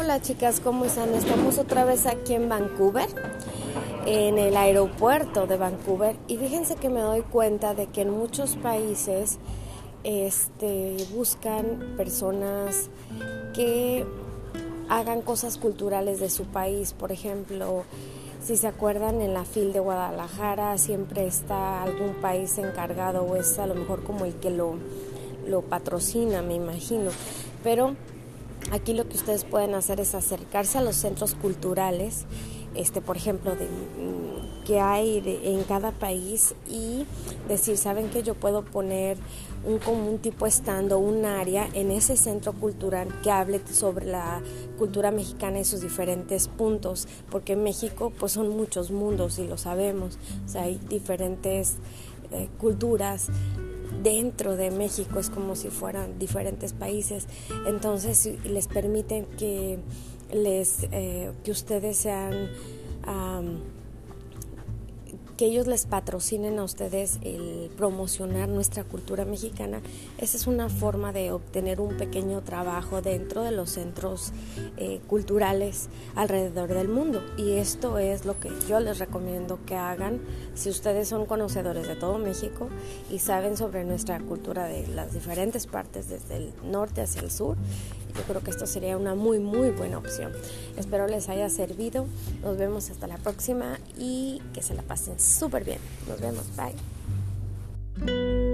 Hola chicas, ¿cómo están? Estamos otra vez aquí en Vancouver, en el aeropuerto de Vancouver. Y fíjense que me doy cuenta de que en muchos países este, buscan personas que hagan cosas culturales de su país. Por ejemplo, si se acuerdan, en la FIL de Guadalajara siempre está algún país encargado o es a lo mejor como el que lo, lo patrocina, me imagino. Pero Aquí lo que ustedes pueden hacer es acercarse a los centros culturales, este, por ejemplo, de, mm, que hay en cada país y decir, ¿saben que yo puedo poner un común tipo estando, un área en ese centro cultural que hable sobre la cultura mexicana y sus diferentes puntos? Porque en México pues son muchos mundos y lo sabemos, o sea, hay diferentes eh, culturas, dentro de México, es como si fueran diferentes países. Entonces les permiten que les eh, que ustedes sean que ellos les patrocinen a ustedes el promocionar nuestra cultura mexicana, esa es una forma de obtener un pequeño trabajo dentro de los centros eh, culturales alrededor del mundo. Y esto es lo que yo les recomiendo que hagan si ustedes son conocedores de todo México y saben sobre nuestra cultura de las diferentes partes, desde el norte hacia el sur. Yo creo que esto sería una muy, muy buena opción. Espero les haya servido. Nos vemos hasta la próxima y que se la pasen súper bien. Nos vemos. Bye.